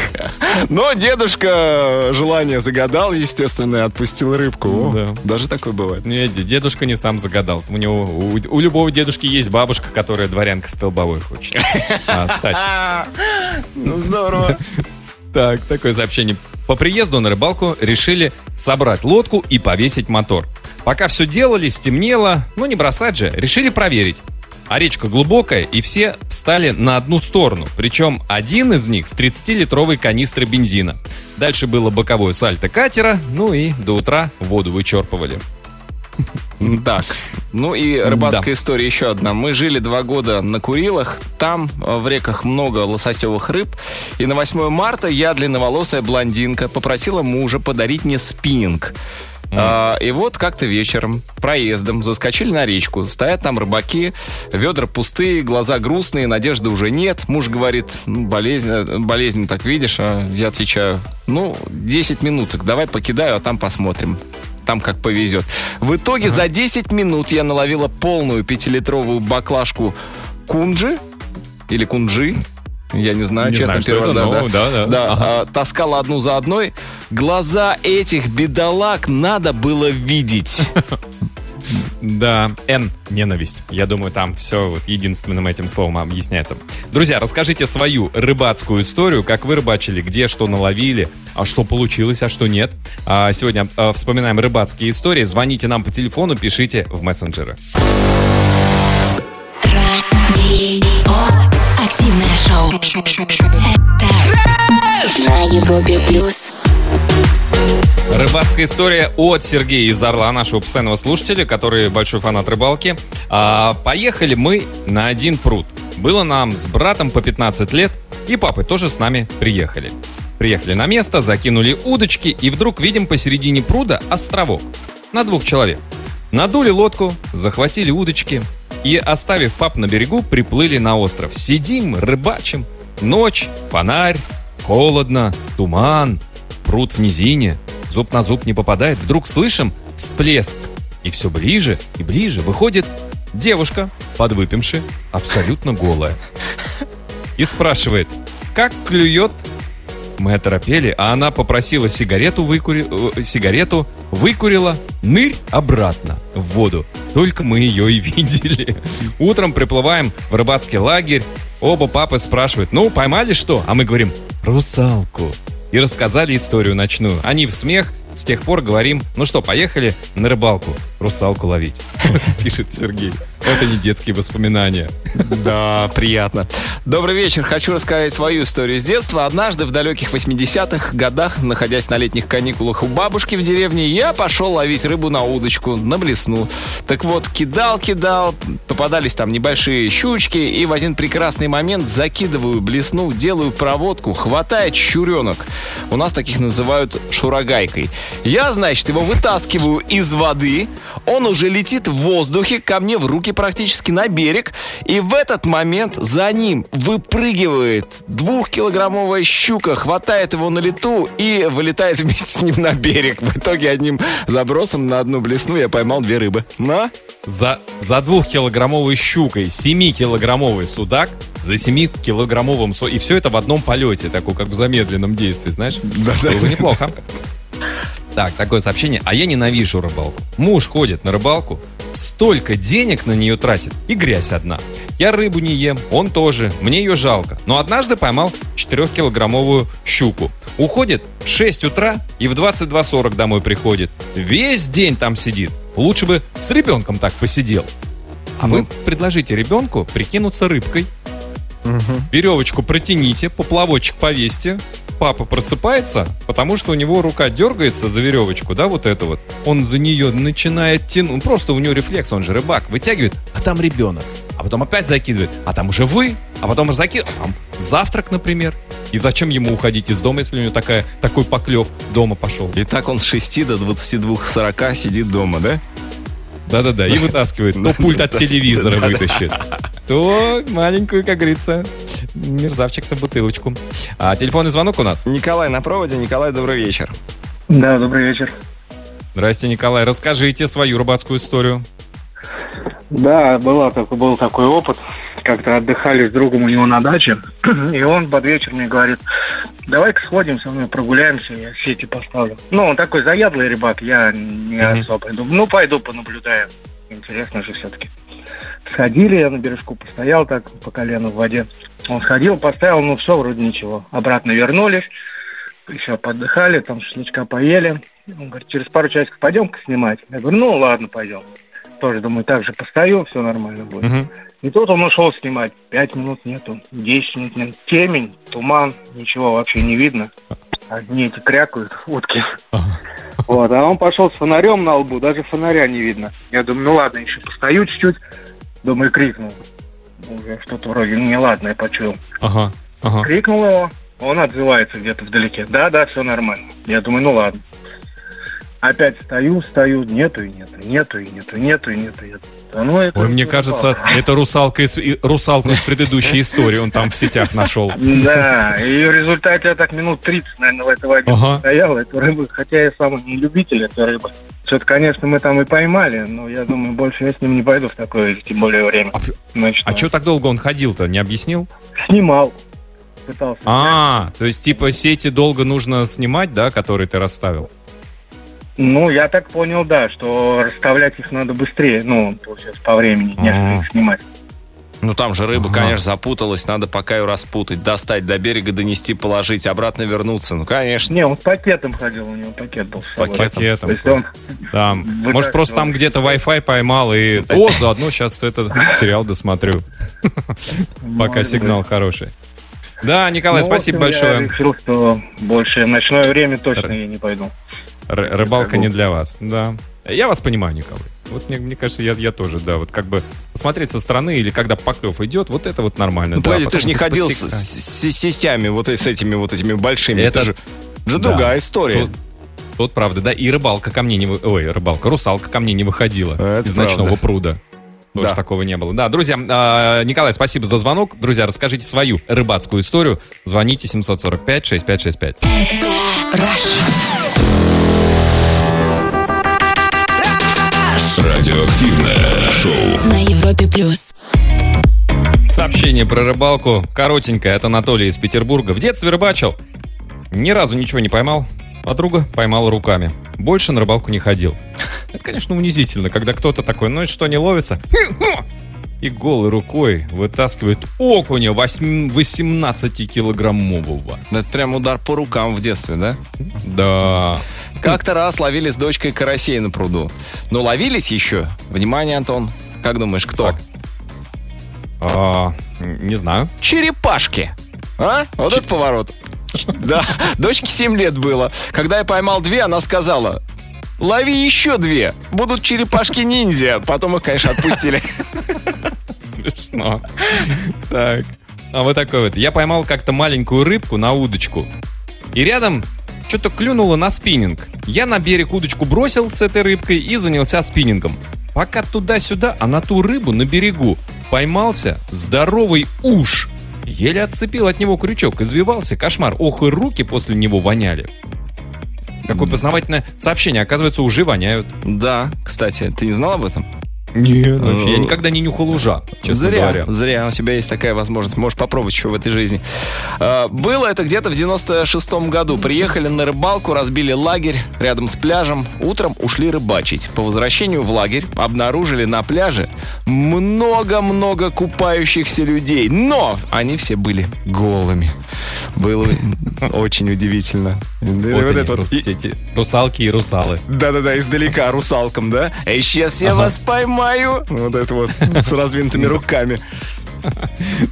Но дедушка желание загадал, естественно, и отпустил рыбку. О, Да. Даже такое бывает. Не, д- дедушка не сам загадал. У него, у, у любого дедушки есть бабушка, которая дворянка столбовой хочет а, стать. Ну, здорово. Так, такое сообщение. По приезду на рыбалку решили собрать лодку и повесить мотор. Пока все делали, стемнело, ну не бросать же, решили проверить. А речка глубокая, и все встали на одну сторону. Причем один из них с 30-литровой канистры бензина. Дальше было боковое сальто катера, ну и до утра воду вычерпывали. Так, ну и рыбацкая история еще одна. Мы жили два года на Курилах, там э, в реках много лососевых рыб, и на 8 марта я, длинноволосая блондинка, попросила мужа подарить мне спиннинг. А, и вот как-то вечером, проездом, заскочили на речку. Стоят там рыбаки, ведра пустые, глаза грустные, надежды уже нет. Муж говорит, ну, болезнь, э, болезнь так видишь, а я отвечаю, ну, 10 минуток, давай покидаю, а там посмотрим. Там как повезет. В итоге за 10 минут я наловила полную пятилитровую баклажку кунжи или кунжи. Я не знаю, Не честно, знаю, первый раз, да, да. да, да. Да, Ага. а, таскала одну за одной. Глаза этих бедолаг надо было видеть. Да, Н – ненависть. Я думаю, там все вот единственным этим словом объясняется. Друзья, расскажите свою рыбацкую историю, как вы рыбачили, где что наловили, а что получилось, а что нет. А сегодня а, вспоминаем рыбацкие истории. Звоните нам по телефону, пишите в мессенджеры. Активное шоу. Это на Европе плюс. Рыбацкая история от Сергея из Орла, нашего постоянного слушателя, который большой фанат рыбалки. А, поехали мы на один пруд. Было нам с братом по 15 лет, и папы тоже с нами приехали. Приехали на место, закинули удочки, и вдруг видим посередине пруда островок на двух человек. Надули лодку, захватили удочки и, оставив пап на берегу, приплыли на остров. Сидим, рыбачим. Ночь, фонарь, холодно, туман, пруд в низине, зуб на зуб не попадает. Вдруг слышим всплеск. И все ближе и ближе выходит девушка, подвыпившая, абсолютно голая. И спрашивает, как клюет? Мы оторопели, а она попросила сигарету, выкури... э, сигарету выкурила, нырь обратно в воду. Только мы ее и видели. Утром приплываем в рыбацкий лагерь. Оба папы спрашивают, ну, поймали что? А мы говорим, русалку. И рассказали историю ночную. Они в смех, с тех пор говорим, ну что, поехали на рыбалку, русалку ловить. Пишет Сергей. Это не детские воспоминания. Да, приятно. Добрый вечер. Хочу рассказать свою историю с детства. Однажды в далеких 80-х годах, находясь на летних каникулах у бабушки в деревне, я пошел ловить рыбу на удочку, на блесну. Так вот, кидал-кидал, попадались там небольшие щучки, и в один прекрасный момент закидываю блесну, делаю проводку, хватает щуренок. У нас таких называют шурагайкой. Я, значит, его вытаскиваю из воды, он уже летит в воздухе ко мне в руки практически на берег, и в этот момент за ним выпрыгивает двухкилограммовая щука, хватает его на лету и вылетает вместе с ним на берег. В итоге одним забросом на одну блесну я поймал две рыбы. На? За, за двухкилограммовой щукой 7-килограммовый судак, за 7-килограммовым... со- И все это в одном полете, такой как в замедленном действии, знаешь? Да-да. Было неплохо. Так, такое сообщение. А я ненавижу рыбалку. Муж ходит на рыбалку, столько денег на нее тратит, и грязь одна. Я рыбу не ем, он тоже, мне ее жалко. Но однажды поймал 4-килограммовую щуку. Уходит в 6 утра и в 22.40 домой приходит. Весь день там сидит. Лучше бы с ребенком так посидел. А вы предложите ребенку прикинуться рыбкой. Веревочку протяните, поплавочек повесьте. Папа просыпается, потому что у него рука дергается за веревочку, да, вот это вот. Он за нее начинает тянуть. Ну, Просто у него рефлекс, он же рыбак. Вытягивает, а там ребенок. А потом опять закидывает, а там уже вы. А потом закидывает, а там завтрак, например. И зачем ему уходить из дома, если у него такая, такой поклев дома пошел? И так он с 6 до 22-40 сидит дома, да? Да-да-да, и вытаскивает. То пульт от телевизора вытащит, то маленькую, как говорится, мерзавчик на бутылочку. А телефонный звонок у нас. Николай на проводе. Николай, добрый вечер. Да, добрый вечер. Здрасте, Николай. Расскажите свою рыбацкую историю. Да, была, такой, был такой опыт. Как-то отдыхали с другом у него на даче, и он под вечер мне говорит, давай-ка сходим со мной прогуляемся, я сети поставлю. Ну, он такой заядлый рыбак, я не Мгм. особо. Думаю, ну, пойду понаблюдаю. Интересно же все-таки. Сходили, я на бережку постоял так по колено в воде. Он сходил, поставил, ну, все, вроде ничего. Обратно вернулись, еще подыхали, там шашлычка поели. Он говорит, через пару часиков пойдем-ка снимать. Я говорю, ну, ладно, пойдем. Тоже думаю, так же постою, все нормально будет. Мгм. И тут он ушел снимать. Пять минут нету, десять минут нет. Темень, туман, ничего вообще не видно. Одни эти крякают, утки. Вот, а он пошел с фонарем на лбу, даже фонаря не видно. Я думаю, ну ладно, еще постою чуть-чуть. Думаю, крикнул. Уже что-то вроде неладное почуял. Ага, ага. Крикнул его, он отзывается где-то вдалеке. Да, да, все нормально. Я думаю, ну ладно. Опять стою, стою, нету и нету, нету и нету, нету и нету. Я- да ну это Ой, мне всё кажется, это русалка из, и- русалку из предыдущей истории он там в сетях нашел. Да, и в результате я так минут 30, наверное, в этой воде Ага. стоял, эту рыбу, хотя я сам не любитель этой рыбы. Что-то, конечно, мы там и поймали, но я думаю, больше я с ним не пойду в такое, тем более время. А, ночное. а что так долго он ходил-то, не объяснил? Снимал, пытался. А, то есть типа сети долго нужно снимать, да, которые ты расставил? Ну, я так понял, да, что расставлять их надо быстрее, ну, получается, по времени, нежели их снимать. Ну там же рыба, Ага. конечно, запуталась, надо пока ее распутать, достать до берега, донести, положить, обратно вернуться. Ну, конечно. Не, он с пакетом ходил, у него пакет был с пакетом. Пакетом. То есть он Да. Может, просто там где-то Wi-Fi поймал и... О, заодно сейчас этот сериал досмотрю. Пока сигнал хороший. Да, Николай, Ну, спасибо общем, Я большое. решил, что больше ночное время точно я не пойду. Р- рыбалка не для вас, да. Я вас понимаю, Николай. Вот мне, мне кажется, я, я тоже, да, вот как бы посмотреть со стороны или когда поклев идет, вот это вот нормально. Ну, да. погоди, ты же не ходил с, с- с сетями, вот и с этими вот этими большими. Это- Это же, же Да. другая история. Тут, тут правда, да, и рыбалка ко мне не... вы- Ой, рыбалка, русалка ко мне не выходила Это из ночного правда. пруда. Тоже Да. такого не было. Да, друзья, а, Николай, спасибо за звонок. Друзья, расскажите свою рыбацкую историю. Звоните 745-6565. Радиоактивное шоу. На Европе плюс. Сообщение про рыбалку. Коротенькое от Анатолия из Петербурга. В детстве рыбачил. Ни разу ничего не поймал. Подруга поймала руками. Больше на рыбалку не ходил. Это, конечно, унизительно, когда кто-то такой, ну и что, не ловится? И голой рукой вытаскивает окуня 8 18-килограммового. Это прям удар по рукам в детстве, да? Да. Как-то раз ловили с дочкой карасей на пруду. Но ловились еще. Внимание, Антон. Как думаешь, кто? А, не знаю. Черепашки. А? Вот это поворот. Да, дочке 7 лет было. Когда я поймал две, она сказала, лови еще две. Будут черепашки-ниндзя. Потом их, конечно, отпустили. Смешно. Так. А вот такой вот. Я поймал как-то маленькую рыбку на удочку. И рядом что-то клюнуло на спиннинг. Я на берег удочку бросил с этой рыбкой и занялся спиннингом. Пока туда-сюда, а на ту рыбу на берегу поймался здоровый уж. Еле отцепил от него крючок, извивался, кошмар. Ох, и руки после него воняли. Какое познавательное сообщение. Оказывается, уже воняют. Да, кстати, ты не знал об этом? Нет, вообще, я никогда не нюхал ужа, честно зря, говоря. Зря, у тебя есть такая возможность. Можешь попробовать еще в этой жизни. А, Было это где-то в 96-м году. Приехали на рыбалку, разбили лагерь рядом с пляжем. Утром ушли рыбачить. По возвращению в лагерь обнаружили на пляже много-много купающихся людей. Но они все были голыми. Было очень удивительно. Вот это вот. русалки и русалы. Да-да-да, издалека русалкам, да? А сейчас я вас поймаю. Вот это вот с раздвинутыми руками.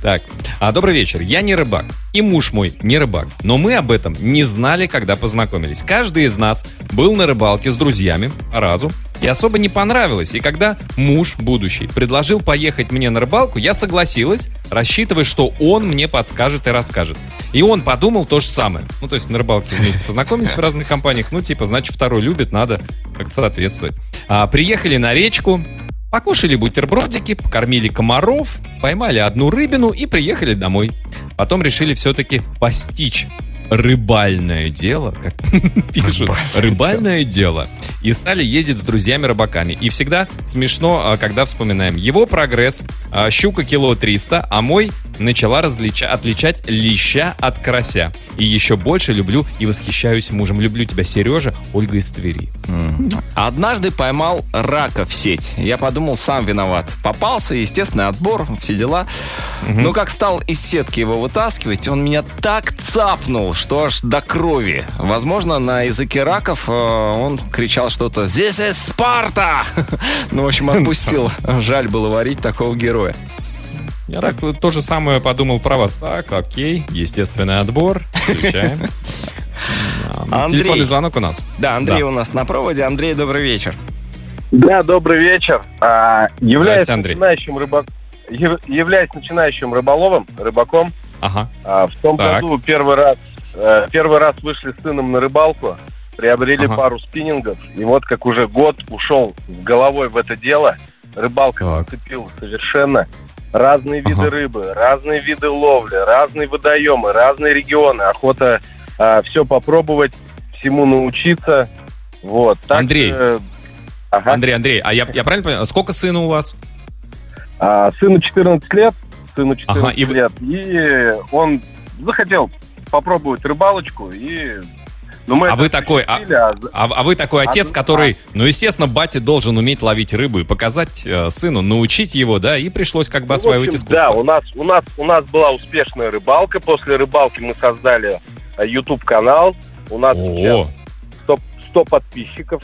Так, а, добрый вечер. Я не рыбак, и муж мой не рыбак. Но мы об этом не знали, когда познакомились. Каждый из нас был на рыбалке с друзьями по разу, и особо не понравилось. И когда муж, будущий, предложил поехать мне на рыбалку, я согласилась, рассчитывая, что он мне подскажет и расскажет. И он подумал то же самое. Ну, то есть на рыбалке вместе познакомились в разных компаниях. Ну, типа, значит, второй любит, надо как-то соответствовать. А, приехали на речку, Покушали бутербродики, покормили комаров, поймали одну рыбину и приехали домой. Потом решили все-таки постичь рыбальное дело, как пишут, рыбальное дело. И стали ездить с друзьями-рыбаками. И всегда смешно, а, когда вспоминаем его прогресс. а, Щука кило 300, а мой начала различа- отличать леща от карася. И еще больше люблю и восхищаюсь мужем. Люблю тебя, Сережа, Ольга из Твери. Однажды поймал рака в сеть. Я подумал, сам виноват. Попался, естественный отбор, все дела. Но как стал из сетки его вытаскивать, он меня так цапнул, что аж до крови. Возможно, на языке раков э, он кричал что-то «This is Sparta!» Ну, в общем, отпустил. Жаль было варить такого героя. Я так то же самое подумал про вас. Так, окей, естественный отбор. Включаем. Андрей. Телефонный звонок у нас. Да, Андрей Да. у нас на проводе. Андрей, добрый вечер. Да, добрый вечер. А, Андрей. начинающим рыбак, яв- являясь начинающим рыболовом, рыбаком, Ага. а, в том Так. году первый раз, первый раз вышли с сыном на рыбалку, приобрели Ага. пару спиннингов, и вот как уже год ушел с головой в это дело, рыбалка Так. зацепила совершенно разные виды Ага. рыбы, разные виды ловли, разные водоемы, разные регионы, охота все попробовать, всему научиться, вот. Так, Андрей. э, ага. Андрей, Андрей, а я, я правильно понимаю, сколько сына у вас? А, сыну 14 лет, сыну 14 Ага, и лет, и он захотел попробовать рыбалочку, и... Ну, мы А это вы такой, а- а А, а вы такой отец, А- который, ну, естественно, батя должен уметь ловить рыбу и показать э, сыну, научить его, да, и пришлось как бы Ну, осваивать общем, искусство. Да, у нас, у, нас, у нас была успешная рыбалка. После рыбалки мы создали э, YouTube-канал. У нас О, 100, 100 подписчиков.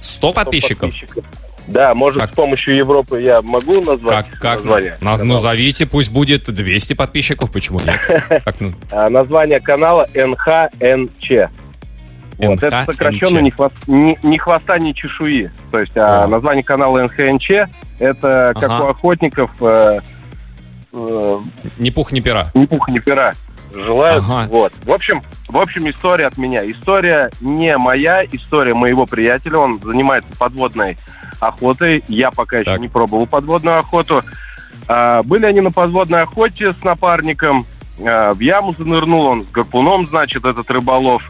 100 100 подписчиков? Да, может, Как? с помощью Европы я могу назвать Как, как? название? Наз- канала? назовите, пусть будет 200 подписчиков, почему нет? Ну, А, название канала НХНЧ. Вот, это сокращенно ни, хвост- ни хвоста, ни чешуи. То есть а, название канала НХНЧ это как Ага. у охотников э, э, ни пух, ни пера. ни пуха, ни пера желают. Ага. Вот. В общем, в общем, история от меня. История не моя, история моего приятеля. Он занимается подводной охотой. Я пока еще Так. не пробовал подводную охоту. А, были они на подводной охоте с напарником. А, в яму занырнул он с гарпуном, значит, этот рыболов.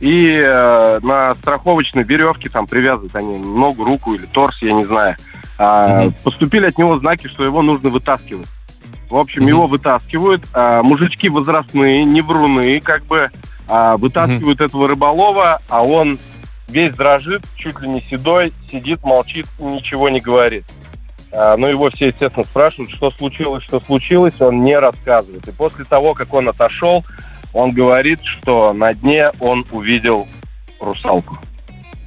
И э, на страховочной веревке там привязывают они ногу, руку или торс, я не знаю. А, Мгм. Поступили от него знаки, что его нужно вытаскивать. В общем, Мгм. его вытаскивают. а, мужички возрастные, не вруны, как бы а, вытаскивают этого рыболова, а он весь дрожит, чуть ли не седой, сидит, молчит, ничего не говорит. А, ну, его все, естественно, спрашивают, что случилось, что случилось, он не рассказывает. И после того, как он отошел, он говорит, что на дне он увидел русалку.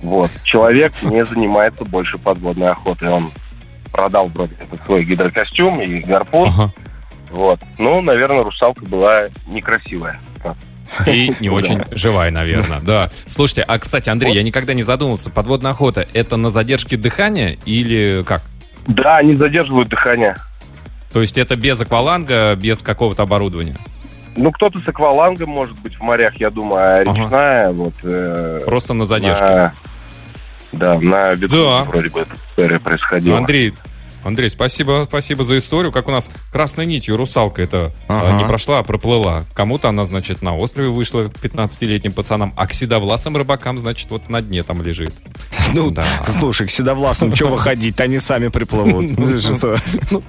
Вот. Человек не занимается больше подводной охотой. Он продал вроде этот свой гидрокостюм и гарпун. Ага. Вот. Ну, наверное, русалка была некрасивая. И не очень живая, наверное, да. Слушайте, а, кстати, Андрей, я никогда не задумывался, подводная охота, это на задержке дыхания или как? Да, они задерживают дыхание. То есть это без акваланга, без какого-то оборудования? Ну, кто-то с аквалангом, может быть, в морях, я думаю, а Ага. речная, вот... э, Просто на задержке. на- Да, на виду Да. вроде бы эта история происходила. Андрей, Андрей, спасибо, спасибо за историю. Как у нас красной нитью русалка это Ага. не прошла, а проплыла. Кому-то она, значит, на острове вышла 15-летним пацанам, а к седовласым рыбакам, значит, вот на дне там лежит. Ну, Да. слушай, к седовласным, что выходить, они сами приплывут. Ну?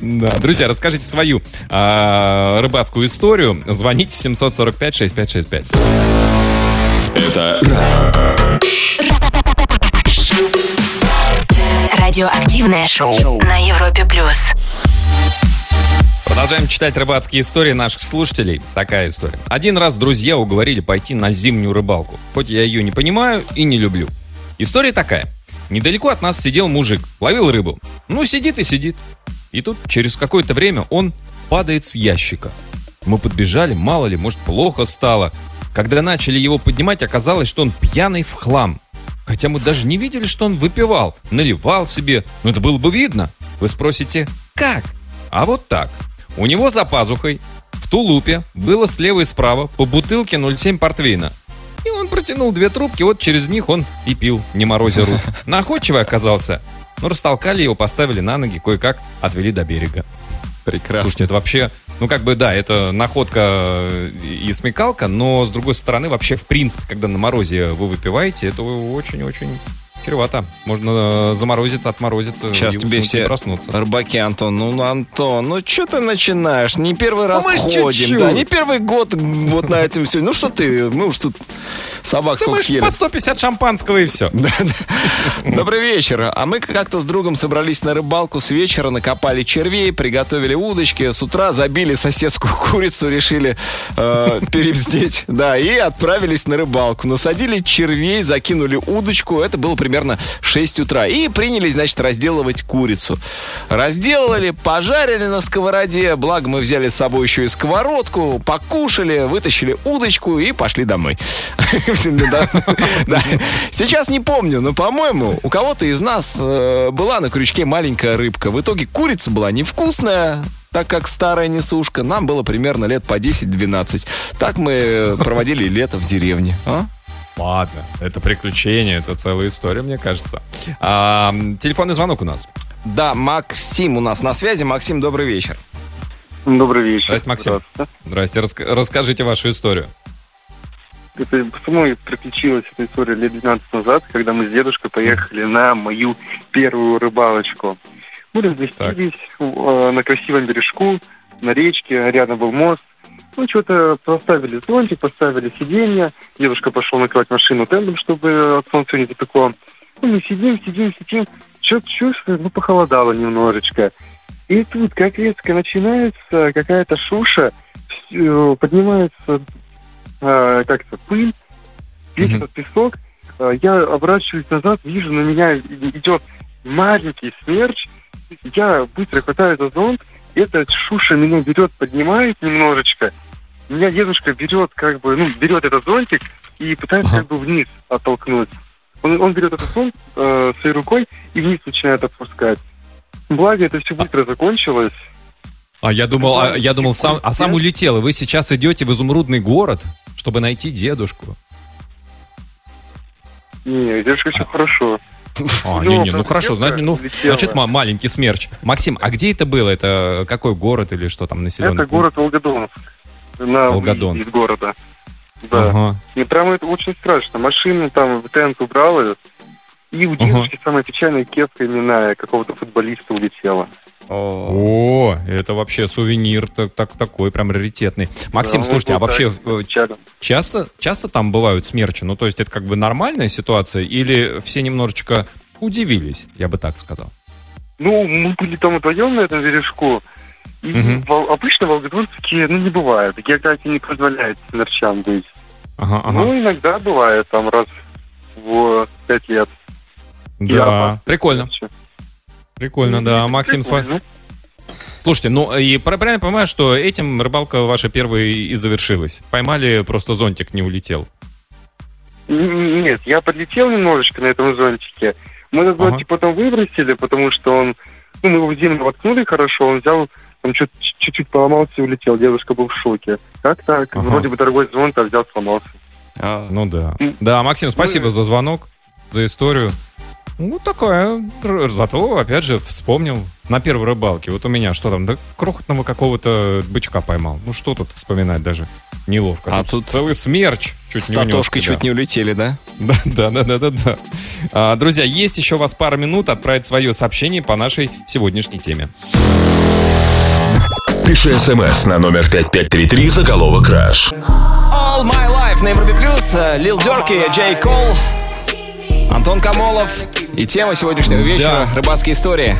Да. Друзья, расскажите свою а, рыбацкую историю. Звоните 745-6565. Это Радиоактивное шоу на Европе плюс. Продолжаем читать рыбацкие истории наших слушателей. Такая история. Один раз друзья уговорили пойти на зимнюю рыбалку. Хоть я ее не понимаю и не люблю. История такая. Недалеко от нас сидел мужик, ловил рыбу. Ну, сидит и сидит. И тут через какое-то время он падает с ящика. Мы подбежали, мало ли, может, плохо стало. Когда начали его поднимать, оказалось, что он пьяный в хлам. Хотя мы даже не видели, что он выпивал, наливал себе. Но это было бы видно. Вы спросите, как? А вот так. У него за пазухой в тулупе было слева и справа по бутылке 0,7 портвейна. И он протянул две трубки, вот через них он и пил, не морозя рук. Находчивый оказался. Ну, растолкали его, поставили на ноги, кое-как отвели до берега. Прекрасно. Слушайте, это вообще, ну как бы да, это находка и смекалка, но с другой стороны, вообще в принципе, когда на морозе вы выпиваете, это очень-очень чревато. Можно э, заморозиться, отморозиться Сейчас тебе все проснуться. рыбаки, Антон. Ну, Антон, ну что ты начинаешь? Не первый раз мы ж ходим, чуть-чуть. да, не первый год вот на этом все. Ну что ты, мы уж тут собак Да мы сколько ж съели. по 150 шампанского и все. Добрый вечер. А мы как-то с другом собрались на рыбалку с вечера, накопали червей, приготовили удочки. С утра забили соседскую курицу, решили э, перебздеть. Да, и отправились на рыбалку. Насадили червей, закинули удочку. Это было примерно 6 утра. И принялись, значит, разделывать курицу. Разделали, пожарили на сковороде. Благо мы взяли с собой еще и сковородку, покушали, вытащили удочку и пошли домой. Сейчас не помню, но, по-моему, у кого-то из нас э, была на крючке маленькая рыбка. В итоге курица была невкусная, так как старая несушка. Нам было примерно лет по 10-12. Так мы проводили лето в деревне. А? Ладно, это приключение, это целая история, мне кажется. А, телефонный звонок у нас. Да, Максим у нас на связи. Максим, добрый вечер. Добрый вечер. Здрасте, Максим. Здрасте, раска- расскажите вашу историю. Это мной приключилась эта история лет 12 назад, когда мы с дедушкой поехали на мою первую рыбалочку. Мы разместились э, на красивом бережку, на речке, рядом был мост. Ну, что-то поставили зонтик, поставили сиденье. Дедушка пошел накрывать машину тендом, чтобы от солнца не запекло. Ну, мы сидим, сидим, сидим. Что-то чувствую, ну, похолодало немножечко. И тут, как резко начинается какая-то шуша, поднимается э, как-то пыль, весь Мгм. этот песок. Э, я оборачиваюсь назад, вижу, на меня идет маленький смерч. Я быстро хватаю за зонт, эта шуша меня берет, поднимает немножечко. Меня дедушка берет, как бы, ну, берет этот зонтик и пытается Ага. как бы вниз оттолкнуть. Он, он берет этот зонт э, своей рукой и вниз начинает опускать. Благо, это все быстро закончилось. А я думал, а, я думал, сам, а сам улетел, и вы сейчас идете в изумрудный город, чтобы найти дедушку. Не, дедушка все хорошо. А, Ну, не, не, ну хорошо, ну, значит, ма- маленький смерч. Максим, а где это было? Это какой город или что там населенный? Это город Волгодонск. На Волгодонск. из города. Да. Ага. И прям это очень страшно. Машину там в тент убрала, и у девушки самая печальная кепка именная какого-то футболиста улетела. О, это вообще сувенир так, так- такой, прям раритетный. Максим, Да, слушайте, а вообще э, часто, часто там бывают смерчи? Ну, то есть это как бы нормальная ситуация? Или все немножечко удивились, я бы так сказал? Ну, мы были там вдвоем на этом бережку, и Мгм. вол- обычно волгодонские, ну, не бывает. География не позволяет смерчам быть. Ага, ага. Ну, иногда бывает, там, раз в пять лет. да, прикольно. Смерчи. Прикольно, да. Максим, спа- Прикольно. Слушайте, ну и пра- правильно понимаю, что этим рыбалка ваша первая и завершилась? Поймали, просто зонтик не улетел. Нет, я подлетел немножечко на этом зонтике. Мы этот Ага. зонтик потом выбросили, потому что он... Ну, мы его в землю воткнули хорошо, он взял, там чуть- чуть-чуть поломался и улетел. Дедушка был в шоке. Как так? Ага. Вроде бы дорогой зонт, а взял, сломался. А, Ну да. Да, Максим, спасибо Ну, за звонок, за историю. Ну, такая. р- Зато, опять же, вспомнил на первой рыбалке. Вот у меня что там, да крохотного какого-то бычка поймал. Ну, что тут вспоминать даже неловко. А тут целый смерч чуть С не унес татошкой тебя. чуть не улетели, да? Да, да, да, да, да, да. А, друзья, есть еще у вас пара минут отправить свое сообщение по нашей сегодняшней теме. Пиши смс на номер 5533 заголовок «Краш». All My Life на Европе Плюс, э, Лил Дерки, Джей Кол, Антон Камолов. И тема сегодняшнего вечера — рыбацкие истории.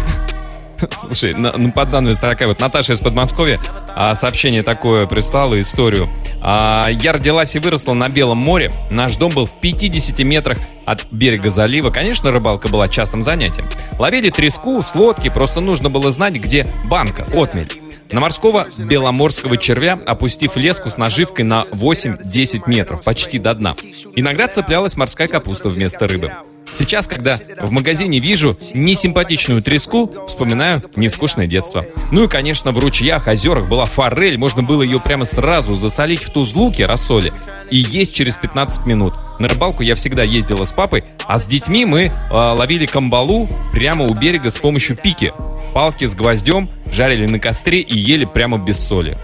Слушай, на, ну, под занавес такая вот Наташа из Подмосковья а, сообщение такое прислала, историю. А, я родилась и выросла на Белом море. Наш дом был в 50 метрах от берега залива. Конечно, рыбалка была частым занятием. Ловили треску с лодки, просто нужно было знать, где банка, отмель. На морского беломорского червя, опустив леску с наживкой на 8-10 метров, почти до дна. Иногда цеплялась морская капуста вместо рыбы. Сейчас, когда в магазине вижу несимпатичную треску, вспоминаю нескучное детство. Ну и, конечно, в ручьях, озерах была форель, можно было ее прямо сразу засолить в тузлуке, рассоле, и есть через 15 минут. На рыбалку я всегда ездила с папой, а с детьми мы э, ловили камбалу прямо у берега с помощью пики. Палки с гвоздем жарили на костре и ели прямо без соли.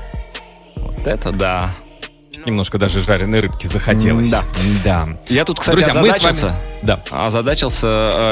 Вот это да. Немножко даже жареной рыбки захотелось. Да. Да. Я тут, кстати, Друзья, мы с озадачился. вами... Да. Озадачился,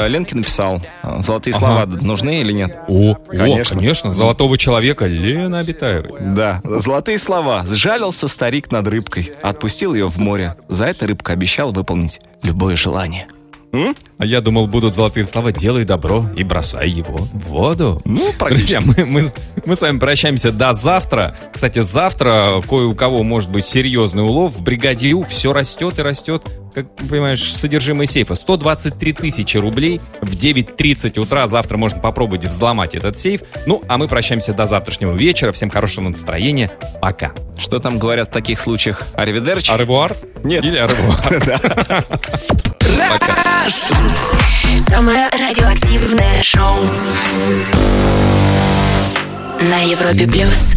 э, Ленке написал, э, золотые Ага. слова нужны или нет? О, Конечно. конечно. конечно, золотого человека Лена Обитаевой. Да, золотые слова. Сжалился старик над рыбкой, отпустил ее в море. За это рыбка обещала выполнить любое желание. М? А я думал, будут золотые слова «делай добро и бросай его в воду». Ну, Друзья, мы, мы, мы с вами прощаемся до завтра. Кстати, завтра кое у кого может быть серьезный улов. В бригаде Ю все растет и растет. Как понимаешь, содержимое сейфа. 123 тысячи рублей в 9.30 утра. Завтра можно попробовать взломать этот сейф. Ну, а мы прощаемся до завтрашнего вечера. Всем хорошего настроения. Пока. Что там говорят в таких случаях? Аривидерчи? Аревуар? Нет. Или аревуар? Самое радиоактивное шоу на Европе плюс.